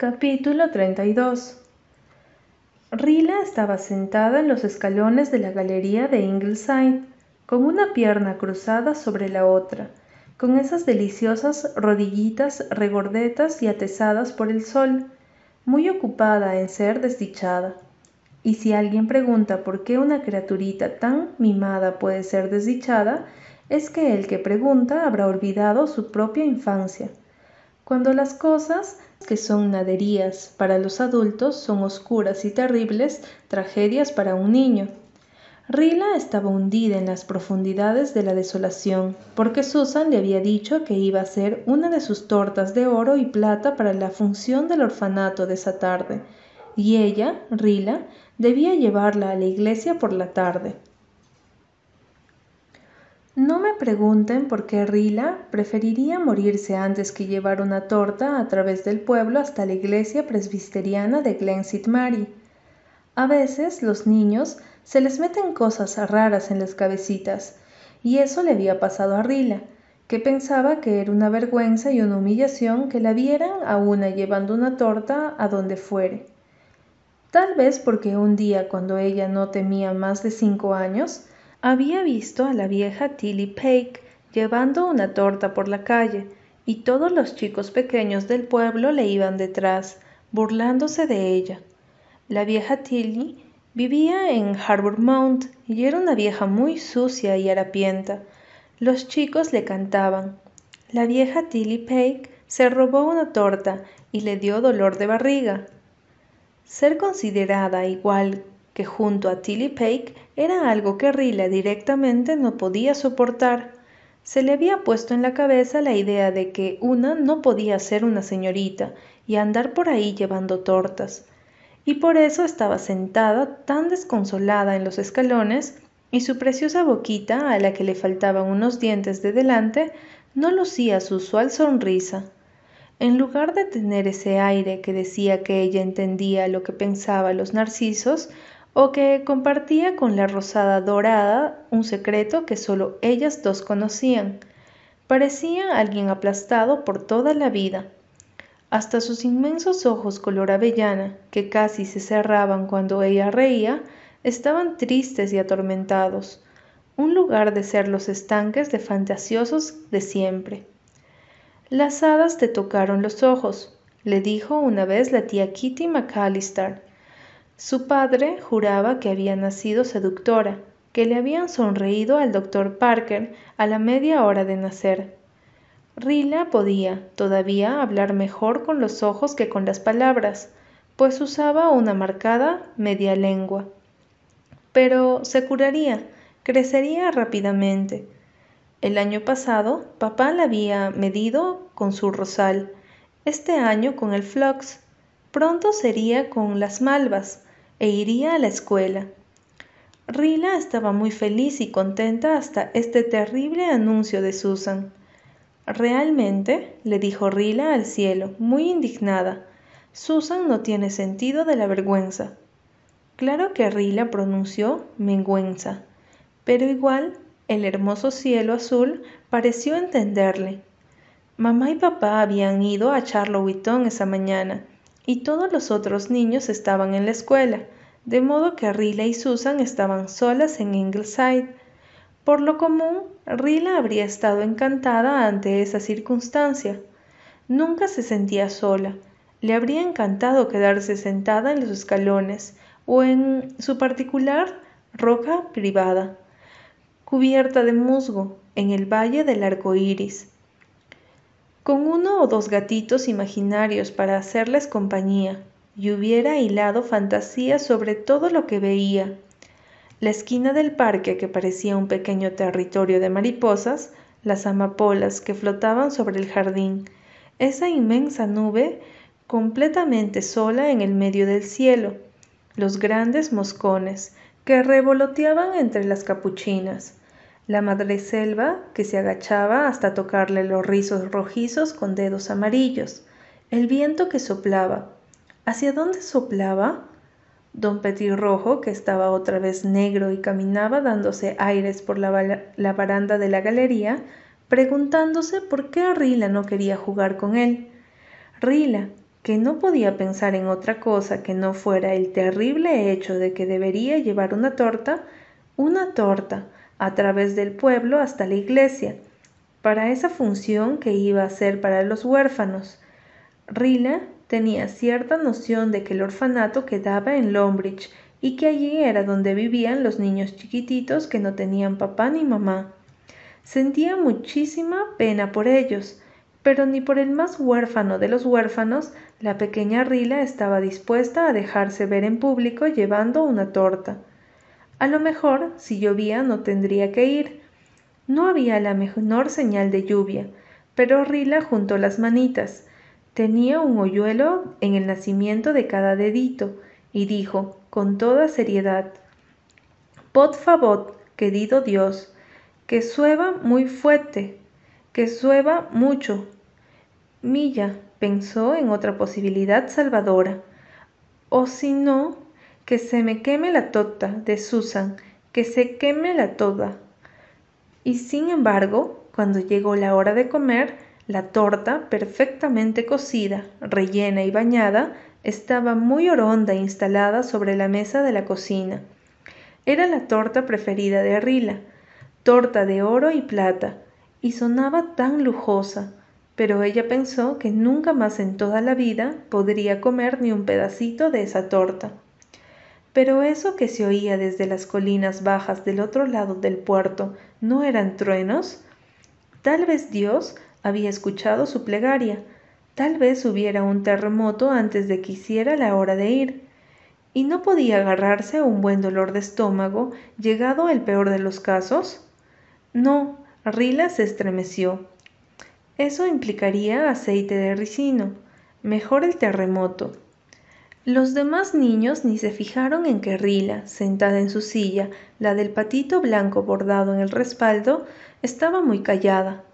Capítulo 32 Rila estaba sentada en los escalones de la galería de Ingleside, con una pierna cruzada sobre la otra, con esas deliciosas rodillitas regordetas y atesadas por el sol, muy ocupada en ser desdichada. Y si alguien pregunta por qué una criaturita tan mimada puede ser desdichada, es que el que pregunta habrá olvidado su propia infancia. Cuando las cosas que son naderías para los adultos son oscuras y terribles tragedias para un niño. Rila estaba hundida en las profundidades de la desolación, porque Susan le había dicho que iba a hacer una de sus tortas de oro y plata para la función del orfanato de esa tarde, y ella, Rila, debía llevarla a la iglesia por la tarde. No me pregunten por qué Rila preferiría morirse antes que llevar una torta a través del pueblo hasta la iglesia presbiteriana de Glen. Mary. A veces los niños se les meten cosas raras en las cabecitas, y eso le había pasado a Rila, que pensaba que era una vergüenza y una humillación que la vieran a una llevando una torta a donde fuere. Tal vez porque un día cuando ella no temía más de cinco años, había visto a la vieja Tilly Pake llevando una torta por la calle, y todos los chicos pequeños del pueblo le iban detrás, burlándose de ella. La vieja Tilly vivía en Harbour Mount y era una vieja muy sucia y harapienta. Los chicos le cantaban. La vieja Tilly Pake se robó una torta y le dio dolor de barriga. Ser considerada igual que junto a Tilly Pake era algo que Rila directamente no podía soportar. Se le había puesto en la cabeza la idea de que una no podía ser una señorita y andar por ahí llevando tortas. Y por eso estaba sentada tan desconsolada en los escalones y su preciosa boquita, a la que le faltaban unos dientes de delante, no lucía su usual sonrisa. En lugar de tener ese aire que decía que ella entendía lo que pensaban los narcisos, o que compartía con la rosada dorada un secreto que solo ellas dos conocían. Parecía alguien aplastado por toda la vida. Hasta sus inmensos ojos color avellana, que casi se cerraban cuando ella reía, estaban tristes y atormentados, un lugar de ser los estanques de fantasiosos de siempre. Las hadas te tocaron los ojos, le dijo una vez la tía Kitty McAllister, su padre juraba que había nacido seductora, que le habían sonreído al doctor Parker a la media hora de nacer. Rila podía todavía hablar mejor con los ojos que con las palabras, pues usaba una marcada media lengua. Pero se curaría, crecería rápidamente. El año pasado papá la había medido con su rosal, este año con el flux, pronto sería con las malvas, e iría a la escuela. Rila estaba muy feliz y contenta hasta este terrible anuncio de Susan. Realmente, le dijo Rila al cielo, muy indignada, Susan no tiene sentido de la vergüenza. Claro que Rila pronunció mengüenza, pero igual el hermoso cielo azul pareció entenderle. Mamá y papá habían ido a Charlottetown esa mañana y todos los otros niños estaban en la escuela, de modo que Rila y Susan estaban solas en Ingleside. Por lo común, Rila habría estado encantada ante esa circunstancia. Nunca se sentía sola. Le habría encantado quedarse sentada en los escalones o en su particular roca privada, cubierta de musgo, en el valle del arco iris, con uno o dos gatitos imaginarios para hacerles compañía, y hubiera hilado fantasías sobre todo lo que veía. La esquina del parque, que parecía un pequeño territorio de mariposas, las amapolas que flotaban sobre el jardín, esa inmensa nube completamente sola en el medio del cielo, los grandes moscones que revoloteaban entre las capuchinas, la madreselva que se agachaba hasta tocarle los rizos rojizos con dedos amarillos, el viento que soplaba. ¿Hacia dónde soplaba? Don Petirrojo, que estaba otra vez negro y caminaba dándose aires por la, la baranda de la galería, preguntándose por qué Rila no quería jugar con él. Rila, que no podía pensar en otra cosa que no fuera el terrible hecho de que debería llevar una torta, una torta, a través del pueblo hasta la iglesia, para esa función que iba a ser para los huérfanos. Rila tenía cierta noción de que el orfanato quedaba en Lombridge y que allí era donde vivían los niños chiquititos que no tenían papá ni mamá. Sentía muchísima pena por ellos, pero ni por el más huérfano de los huérfanos la pequeña Rila estaba dispuesta a dejarse ver en público llevando una torta. A lo mejor, si llovía, no tendría que ir. No había la menor señal de lluvia, pero Rila juntó las manitas. Tenía un hoyuelo en el nacimiento de cada dedito, y dijo, con toda seriedad, Por favor, querido Dios, que sueva muy fuerte, que sueva mucho. Milla pensó en otra posibilidad salvadora. O si no, que se me queme la tota de Susan, que se queme la toda. Y sin embargo, cuando llegó la hora de comer, la torta, perfectamente cocida, rellena y bañada, estaba muy oronda instalada sobre la mesa de la cocina. Era la torta preferida de Rila, torta de oro y plata, y sonaba tan lujosa, pero ella pensó que nunca más en toda la vida podría comer ni un pedacito de esa torta. Pero eso que se oía desde las colinas bajas del otro lado del puerto, ¿no eran truenos? Tal vez Dios había escuchado su plegaria, tal vez hubiera un terremoto antes de que hiciera la hora de ir, y no podía agarrarse a un buen dolor de estómago, llegado el peor de los casos. No, Rila se estremeció. Eso implicaría aceite de ricino. Mejor el terremoto. Los demás niños ni se fijaron en que Rila, sentada en su silla, la del patito blanco bordado en el respaldo, estaba muy callada.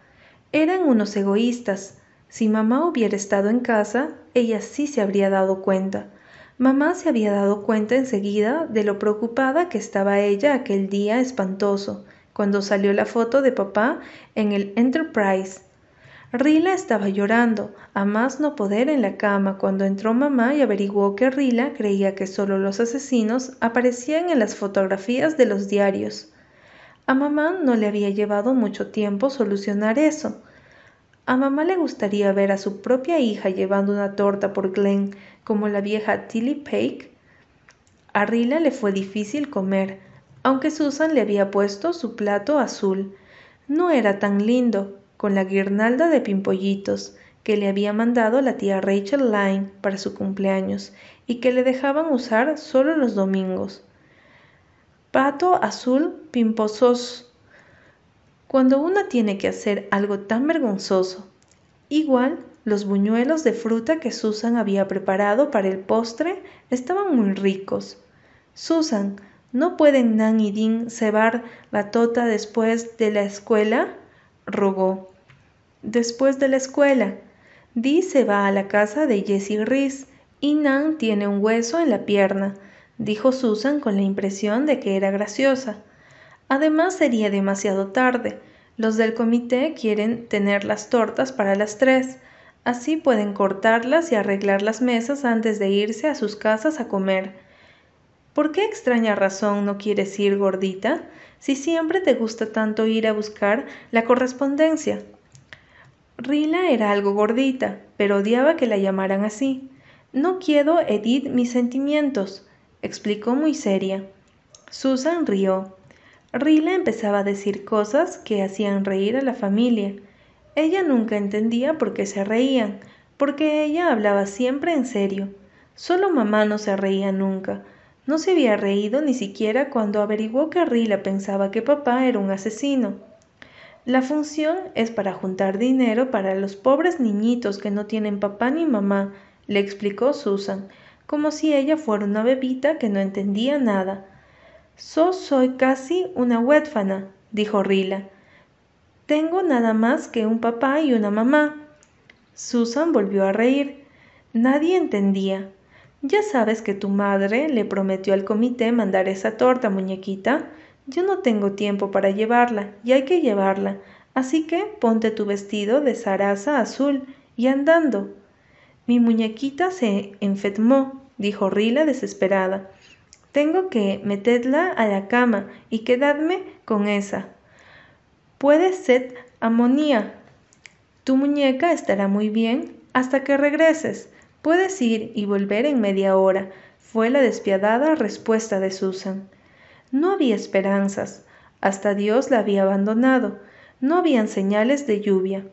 Eran unos egoístas. Si mamá hubiera estado en casa, ella sí se habría dado cuenta. Mamá se había dado cuenta enseguida de lo preocupada que estaba ella aquel día espantoso, cuando salió la foto de papá en el Enterprise. Rila estaba llorando, a más no poder en la cama, cuando entró mamá y averiguó que Rila creía que solo los asesinos aparecían en las fotografías de los diarios. A mamá no le había llevado mucho tiempo solucionar eso. A mamá le gustaría ver a su propia hija llevando una torta por Glen, como la vieja Tilly Pake. A Rila le fue difícil comer, aunque Susan le había puesto su plato azul. No era tan lindo, con la guirnalda de pimpollitos que le había mandado la tía Rachel Lyne para su cumpleaños y que le dejaban usar solo los domingos. Pato azul pimposos. Cuando una tiene que hacer algo tan vergonzoso. Igual, los buñuelos de fruta que Susan había preparado para el postre estaban muy ricos. Susan, ¿No pueden Nan y Dean cebar la tota después de la escuela? Rogó. Después de la escuela. Dee se va a la casa de Jessie Reese y Nan tiene un hueso en la pierna, dijo Susan con la impresión de que era graciosa. Además sería demasiado tarde. Los del comité quieren tener las tortas para las tres. Así pueden cortarlas y arreglar las mesas antes de irse a sus casas a comer. ¿Por qué extraña razón no quieres ir, gordita, si siempre te gusta tanto ir a buscar la correspondencia? Rila era algo gordita, pero odiaba que la llamaran así. No quiero Edith mis sentimientos, explicó muy seria. Susan rió. Rila empezaba a decir cosas que hacían reír a la familia. Ella nunca entendía por qué se reían, porque ella hablaba siempre en serio. Solo mamá no se reía nunca, no se había reído ni siquiera cuando averiguó que Rila pensaba que papá era un asesino. La función es para juntar dinero para los pobres niñitos que no tienen papá ni mamá, le explicó Susan, como si ella fuera una bebita que no entendía nada. So soy casi una huérfana, dijo Rila. Tengo nada más que un papá y una mamá. Susan volvió a reír. Nadie entendía. Ya sabes que tu madre le prometió al comité mandar esa torta, muñequita. Yo no tengo tiempo para llevarla, y hay que llevarla, así que ponte tu vestido de zaraza azul y andando. Mi muñequita se enfermó, dijo Rila desesperada. Tengo que meterla a la cama y quedarme con esa. Puede ser amonía. Tu muñeca estará muy bien hasta que regreses. Puedes ir y volver en media hora, fue la despiadada respuesta de Susan. No había esperanzas. Hasta Dios la había abandonado. No habían señales de lluvia.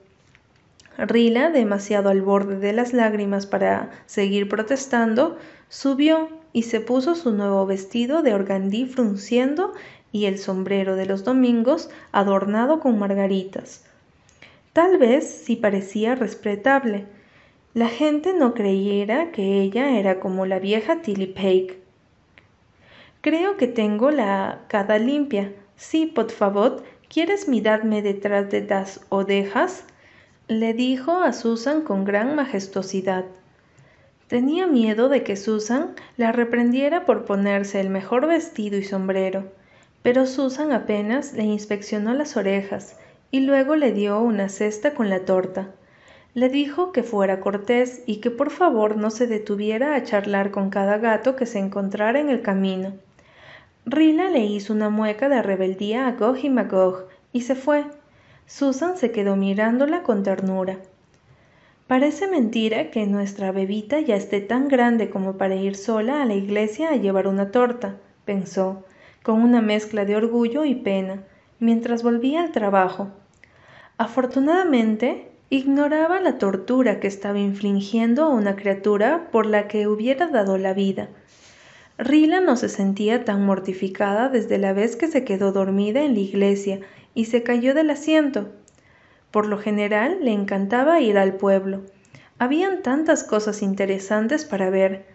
Rila, demasiado al borde de las lágrimas para seguir protestando, subió y se puso su nuevo vestido de organdí frunciendo y el sombrero de los domingos adornado con margaritas. Tal vez sí parecía respetable. La gente no creyera que ella era como la vieja Tilly Pake. Creo que tengo la cada limpia. Sí, por favor, ¿quieres mirarme detrás de las odejas? le dijo a Susan con gran majestuosidad. Tenía miedo de que Susan la reprendiera por ponerse el mejor vestido y sombrero, pero Susan apenas le inspeccionó las orejas y luego le dio una cesta con la torta. Le dijo que fuera cortés y que por favor no se detuviera a charlar con cada gato que se encontrara en el camino. Rila le hizo una mueca de rebeldía a Gog y Magog y se fue. Susan se quedó mirándola con ternura. Parece mentira que nuestra bebita ya esté tan grande como para ir sola a la iglesia a llevar una torta, pensó, con una mezcla de orgullo y pena, mientras volvía al trabajo. Afortunadamente, ignoraba la tortura que estaba infligiendo a una criatura por la que hubiera dado la vida. Rila no se sentía tan mortificada desde la vez que se quedó dormida en la iglesia y se cayó del asiento. Por lo general le encantaba ir al pueblo. Habían tantas cosas interesantes para ver,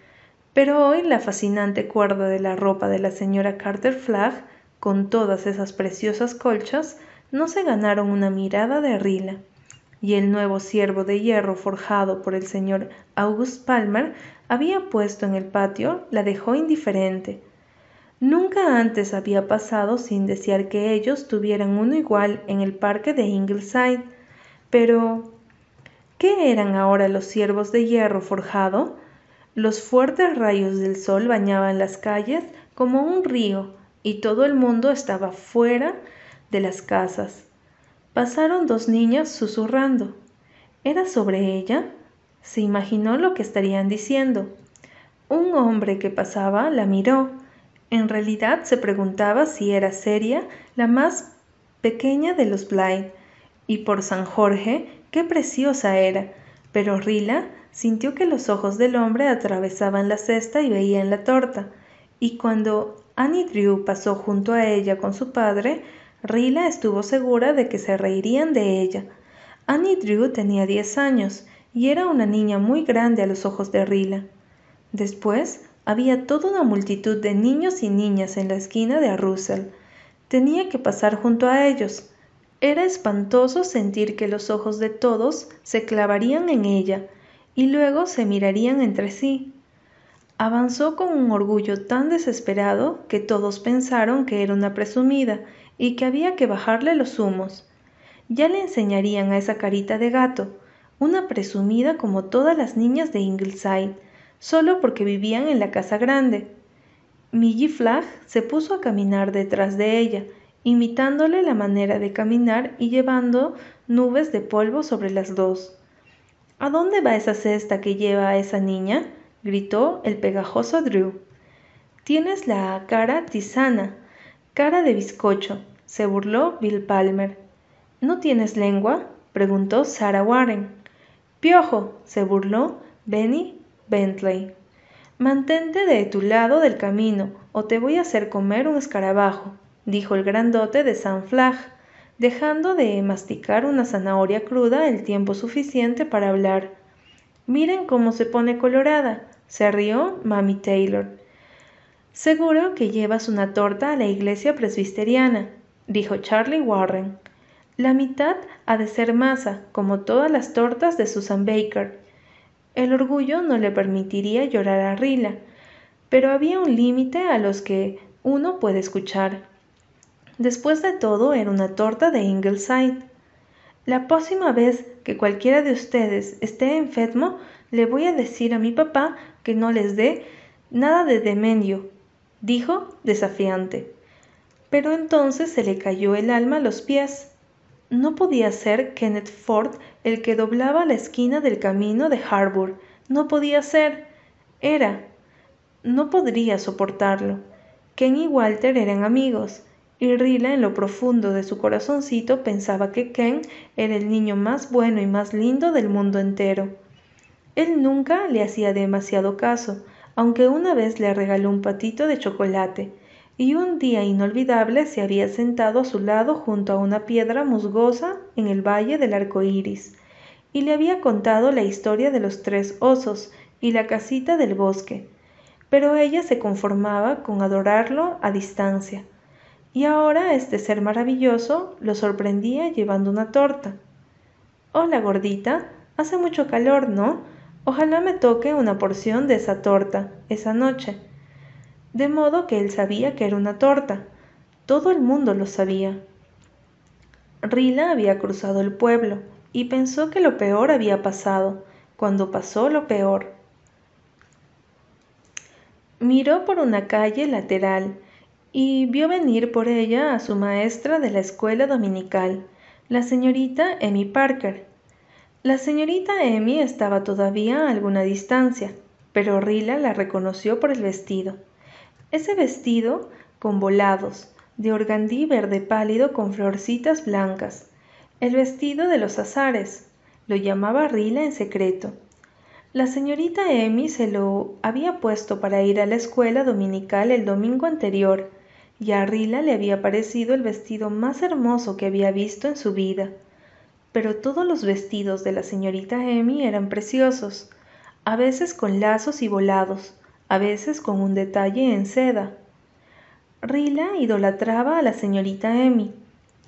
pero hoy la fascinante cuerda de la ropa de la señora Carter Flagg, con todas esas preciosas colchas, no se ganaron una mirada de Rila. Y el nuevo ciervo de hierro forjado por el señor August Palmer había puesto en el patio la dejó indiferente. Nunca antes había pasado sin desear que ellos tuvieran uno igual en el parque de Ingleside. Pero, ¿qué eran ahora los ciervos de hierro forjado? Los fuertes rayos del sol bañaban las calles como un río y todo el mundo estaba fuera de las casas. Pasaron dos niñas susurrando. ¿Era sobre ella? Se imaginó lo que estarían diciendo. Un hombre que pasaba la miró en realidad se preguntaba si era seria la más pequeña de los Blythe, y por San Jorge, qué preciosa era. Pero Rila sintió que los ojos del hombre atravesaban la cesta y veían la torta, y cuando Annie Drew pasó junto a ella con su padre, Rila estuvo segura de que se reirían de ella. Annie Drew tenía diez años y era una niña muy grande a los ojos de Rila. Después, había toda una multitud de niños y niñas en la esquina de Russell. Tenía que pasar junto a ellos. Era espantoso sentir que los ojos de todos se clavarían en ella y luego se mirarían entre sí. Avanzó con un orgullo tan desesperado que todos pensaron que era una presumida y que había que bajarle los humos. Ya le enseñarían a esa carita de gato, una presumida como todas las niñas de Ingleside, solo porque vivían en la casa grande. Millie Flagg se puso a caminar detrás de ella, imitándole la manera de caminar y llevando nubes de polvo sobre las dos. ¿A dónde va esa cesta que lleva a esa niña? gritó el pegajoso Drew. Tienes la cara tisana, cara de bizcocho, se burló Bill Palmer. ¿No tienes lengua? preguntó Sarah Warren. Piojo, se burló Benny Bentley. Mantente de tu lado del camino, o te voy a hacer comer un escarabajo, dijo el grandote de San Flag, dejando de masticar una zanahoria cruda el tiempo suficiente para hablar. Miren cómo se pone colorada, se rió Mami Taylor. Seguro que llevas una torta a la iglesia presbiteriana, dijo Charlie Warren. La mitad ha de ser masa, como todas las tortas de Susan Baker, el orgullo no le permitiría llorar a Rila, pero había un límite a los que uno puede escuchar. Después de todo, era una torta de Ingleside. La próxima vez que cualquiera de ustedes esté enfermo, le voy a decir a mi papá que no les dé nada de demenio, dijo desafiante. Pero entonces se le cayó el alma a los pies. No podía ser Kenneth Ford el que doblaba la esquina del camino de Harbour. No podía ser. Era. No podría soportarlo. Ken y Walter eran amigos, y Rila en lo profundo de su corazoncito pensaba que Ken era el niño más bueno y más lindo del mundo entero. Él nunca le hacía demasiado caso, aunque una vez le regaló un patito de chocolate, y un día inolvidable se había sentado a su lado junto a una piedra musgosa en el valle del arco iris, y le había contado la historia de los tres osos y la casita del bosque, pero ella se conformaba con adorarlo a distancia y ahora este ser maravilloso lo sorprendía llevando una torta. Hola, gordita, hace mucho calor, ¿no? Ojalá me toque una porción de esa torta esa noche. De modo que él sabía que era una torta. Todo el mundo lo sabía. Rila había cruzado el pueblo y pensó que lo peor había pasado, cuando pasó lo peor. Miró por una calle lateral y vio venir por ella a su maestra de la escuela dominical, la señorita Emmy Parker. La señorita Emmy estaba todavía a alguna distancia, pero Rila la reconoció por el vestido. Ese vestido con volados, de organdí verde pálido con florcitas blancas, el vestido de los azares, lo llamaba Rila en secreto. La señorita Emmy se lo había puesto para ir a la escuela dominical el domingo anterior, y a Rila le había parecido el vestido más hermoso que había visto en su vida. Pero todos los vestidos de la señorita Emmy eran preciosos, a veces con lazos y volados, a veces con un detalle en seda. Rila idolatraba a la señorita Emmy.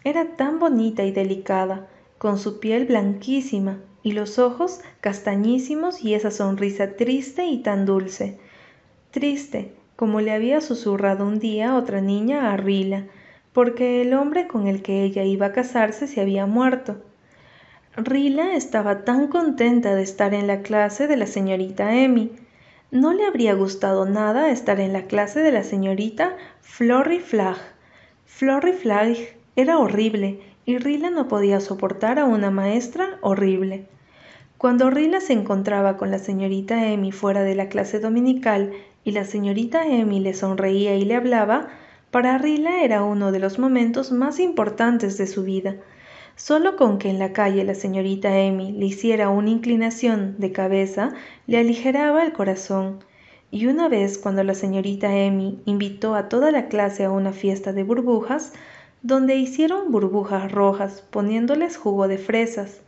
Era tan bonita y delicada, con su piel blanquísima y los ojos castañísimos y esa sonrisa triste y tan dulce. Triste, como le había susurrado un día otra niña a Rila, porque el hombre con el que ella iba a casarse se había muerto. Rila estaba tan contenta de estar en la clase de la señorita Emmy. No le habría gustado nada estar en la clase de la señorita Florry Flagg. Florry Flagg era horrible y Rila no podía soportar a una maestra horrible. Cuando Rila se encontraba con la señorita Emmy fuera de la clase dominical y la señorita Emmy le sonreía y le hablaba, para Rila era uno de los momentos más importantes de su vida. Solo con que en la calle la señorita Emmy le hiciera una inclinación de cabeza, le aligeraba el corazón. Y una vez cuando la señorita Emmy invitó a toda la clase a una fiesta de burbujas, donde hicieron burbujas rojas poniéndoles jugo de fresas,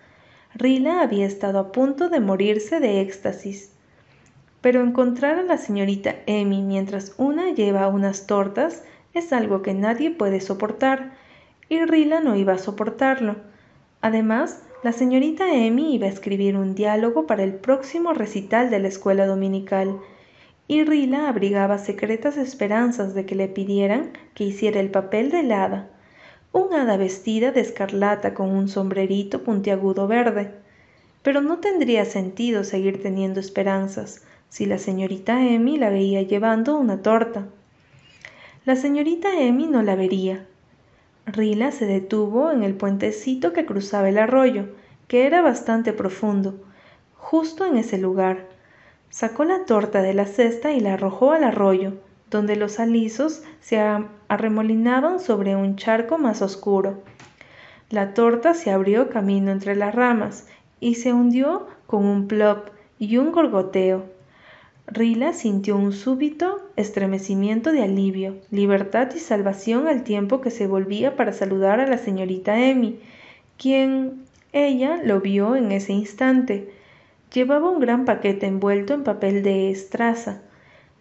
Rila había estado a punto de morirse de éxtasis. Pero encontrar a la señorita Emmy mientras una lleva unas tortas es algo que nadie puede soportar, y Rila no iba a soportarlo. Además, la señorita Emmy iba a escribir un diálogo para el próximo recital de la escuela dominical, y Rila abrigaba secretas esperanzas de que le pidieran que hiciera el papel de hada, un hada vestida de escarlata con un sombrerito puntiagudo verde. Pero no tendría sentido seguir teniendo esperanzas, si la señorita Emmy la veía llevando una torta. La señorita Emmy no la vería. Rila se detuvo en el puentecito que cruzaba el arroyo, que era bastante profundo, justo en ese lugar. Sacó la torta de la cesta y la arrojó al arroyo, donde los alisos se arremolinaban sobre un charco más oscuro. La torta se abrió camino entre las ramas y se hundió con un plop y un gorgoteo. Rila sintió un súbito estremecimiento de alivio, libertad y salvación al tiempo que se volvía para saludar a la señorita Emmy, quien ella lo vio en ese instante. Llevaba un gran paquete envuelto en papel de estraza.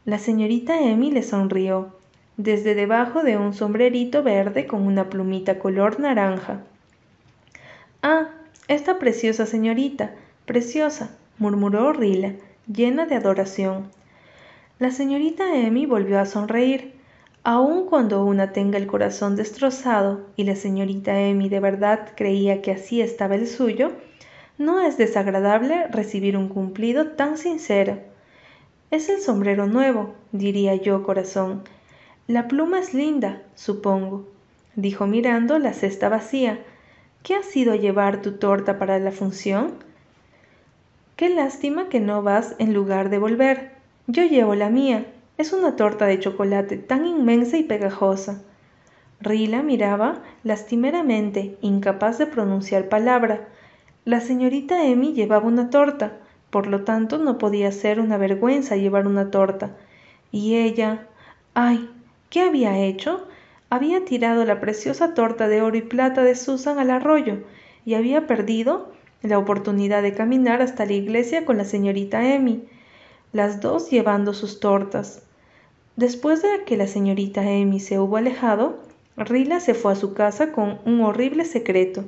La señorita Emmy le sonrió, desde debajo de un sombrerito verde con una plumita color naranja. Ah, esta preciosa señorita, preciosa, murmuró Rila llena de adoración. La señorita Emmy volvió a sonreír. Aun cuando una tenga el corazón destrozado, y la señorita Emmy de verdad creía que así estaba el suyo, No es desagradable recibir un cumplido tan sincero. Es el sombrero nuevo, diría yo, corazón. La pluma es linda, supongo, dijo mirando la cesta vacía. ¿Qué ha sido llevar tu torta para la función? Qué lástima que no vas en lugar de volver. Yo llevo la mía. Es una torta de chocolate tan inmensa y pegajosa. Rila miraba lastimeramente, incapaz de pronunciar palabra. La señorita Emmy llevaba una torta, por lo tanto no podía ser una vergüenza llevar una torta. Y ella. ¡Ay! ¿Qué había hecho? Había tirado la preciosa torta de oro y plata de Susan al arroyo y había perdido la oportunidad de caminar hasta la iglesia con la señorita Emmy, las dos llevando sus tortas. Después de que la señorita Emmy se hubo alejado, Rila se fue a su casa con un horrible secreto.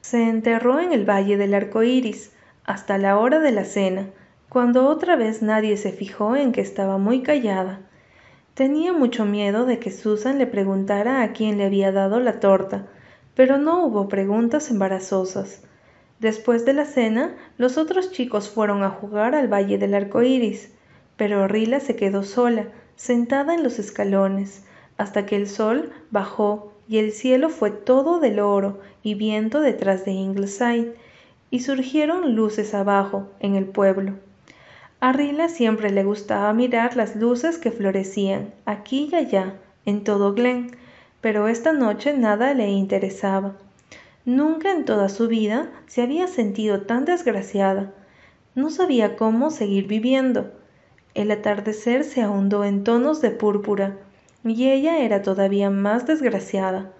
Se enterró en el valle del arco iris hasta la hora de la cena, cuando otra vez nadie se fijó en que estaba muy callada. Tenía mucho miedo de que Susan le preguntara a quién le había dado la torta, pero no hubo preguntas embarazosas. Después de la cena, los otros chicos fueron a jugar al Valle del Arco Iris, pero Rila se quedó sola, sentada en los escalones, hasta que el sol bajó y el cielo fue todo del oro y viento detrás de Ingleside, y surgieron luces abajo, en el pueblo. A siempre le gustaba mirar las luces que florecían aquí y allá, en todo Glen, pero esta noche nada le interesaba. Nunca en toda su vida se había sentido tan desgraciada. No sabía cómo seguir viviendo. El atardecer se ahondó en tonos de púrpura, y ella era todavía más desgraciada.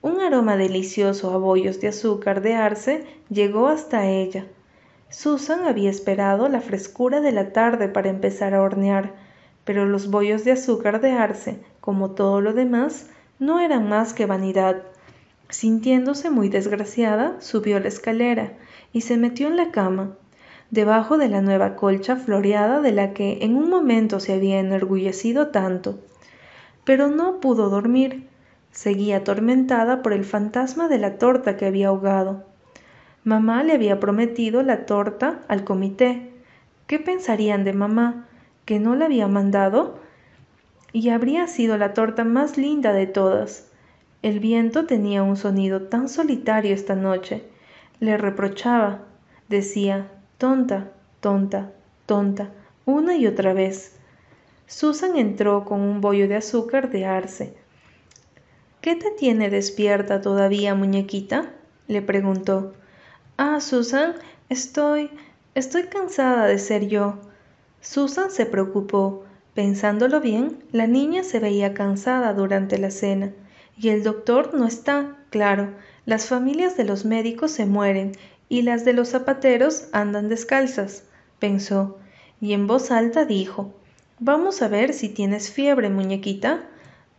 Un aroma delicioso a bollos de azúcar de arce llegó hasta ella. Susan había esperado la frescura de la tarde para empezar a hornear, pero los bollos de azúcar de arce, como todo lo demás, no eran más que vanidad. Sintiéndose muy desgraciada, subió la escalera y se metió en la cama, debajo de la nueva colcha floreada de la que en un momento se había enorgullecido tanto. Pero no pudo dormir. Seguía atormentada por el fantasma de la torta que había ahogado. Mamá le había prometido la torta al comité. ¿Qué pensarían de mamá? ¿Que no la había mandado? Y habría sido la torta más linda de todas. El viento tenía un sonido tan solitario esta noche. Le reprochaba. Decía, tonta, tonta, tonta, una y otra vez. Susan entró con un bollo de azúcar de arce. ¿Qué te tiene despierta todavía, muñequita? le preguntó. Ah, Susan, estoy. estoy cansada de ser yo. Susan se preocupó. Pensándolo bien, la niña se veía cansada durante la cena. Y el doctor no está, claro. Las familias de los médicos se mueren y las de los zapateros andan descalzas, pensó, y en voz alta dijo Vamos a ver si tienes fiebre, muñequita.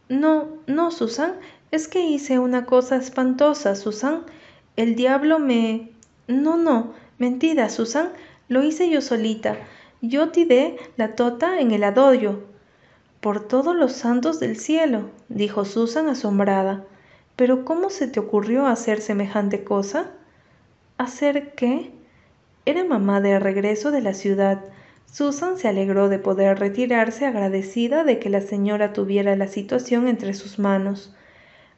No, no, Susan, es que hice una cosa espantosa, Susan. El diablo me. No, no, mentira, Susan, lo hice yo solita. Yo tiré la tota en el adollo. Por todos los santos del cielo, dijo Susan asombrada. Pero ¿cómo se te ocurrió hacer semejante cosa? ¿Hacer qué? Era mamá de regreso de la ciudad. Susan se alegró de poder retirarse agradecida de que la señora tuviera la situación entre sus manos.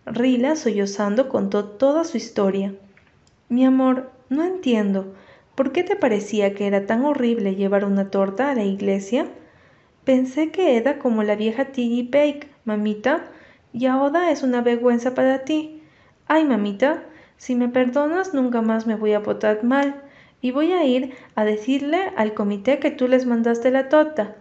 Rila, sollozando, contó toda su historia. Mi amor, no entiendo. ¿Por qué te parecía que era tan horrible llevar una torta a la iglesia? Pensé que era como la vieja Tiggy Bake, mamita, y ahora es una vergüenza para ti. Ay, mamita, si me perdonas nunca más me voy a portar mal, y voy a ir a decirle al comité que tú les mandaste la torta.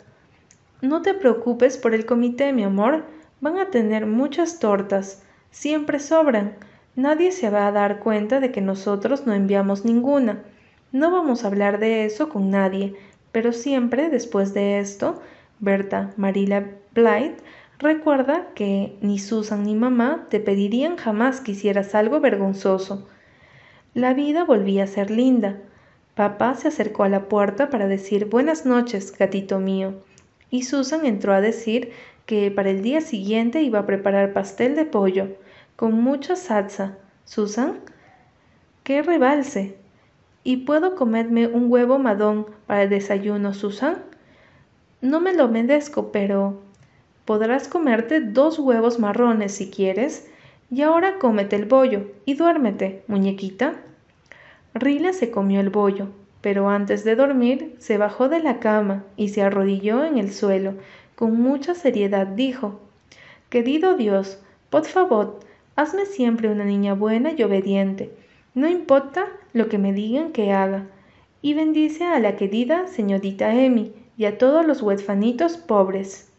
No te preocupes por el comité, mi amor, van a tener muchas tortas, siempre sobran. Nadie se va a dar cuenta de que nosotros no enviamos ninguna. No vamos a hablar de eso con nadie, pero siempre después de esto Berta Marilla Blythe recuerda que ni Susan ni mamá te pedirían jamás que hicieras algo vergonzoso. La vida volvía a ser linda. Papá se acercó a la puerta para decir buenas noches, gatito mío, y Susan entró a decir que para el día siguiente iba a preparar pastel de pollo, con mucha salsa. Susan, qué rebalse. ¿Y puedo comerme un huevo madón para el desayuno, Susan? No me lo merezco, pero... Podrás comerte dos huevos marrones si quieres. Y ahora cómete el bollo y duérmete, muñequita. Rila se comió el bollo, pero antes de dormir se bajó de la cama y se arrodilló en el suelo. Con mucha seriedad dijo, Querido Dios, por favor, hazme siempre una niña buena y obediente no importa lo que me digan que haga. Y bendice a la querida señorita Emmy y a todos los huérfanitos pobres.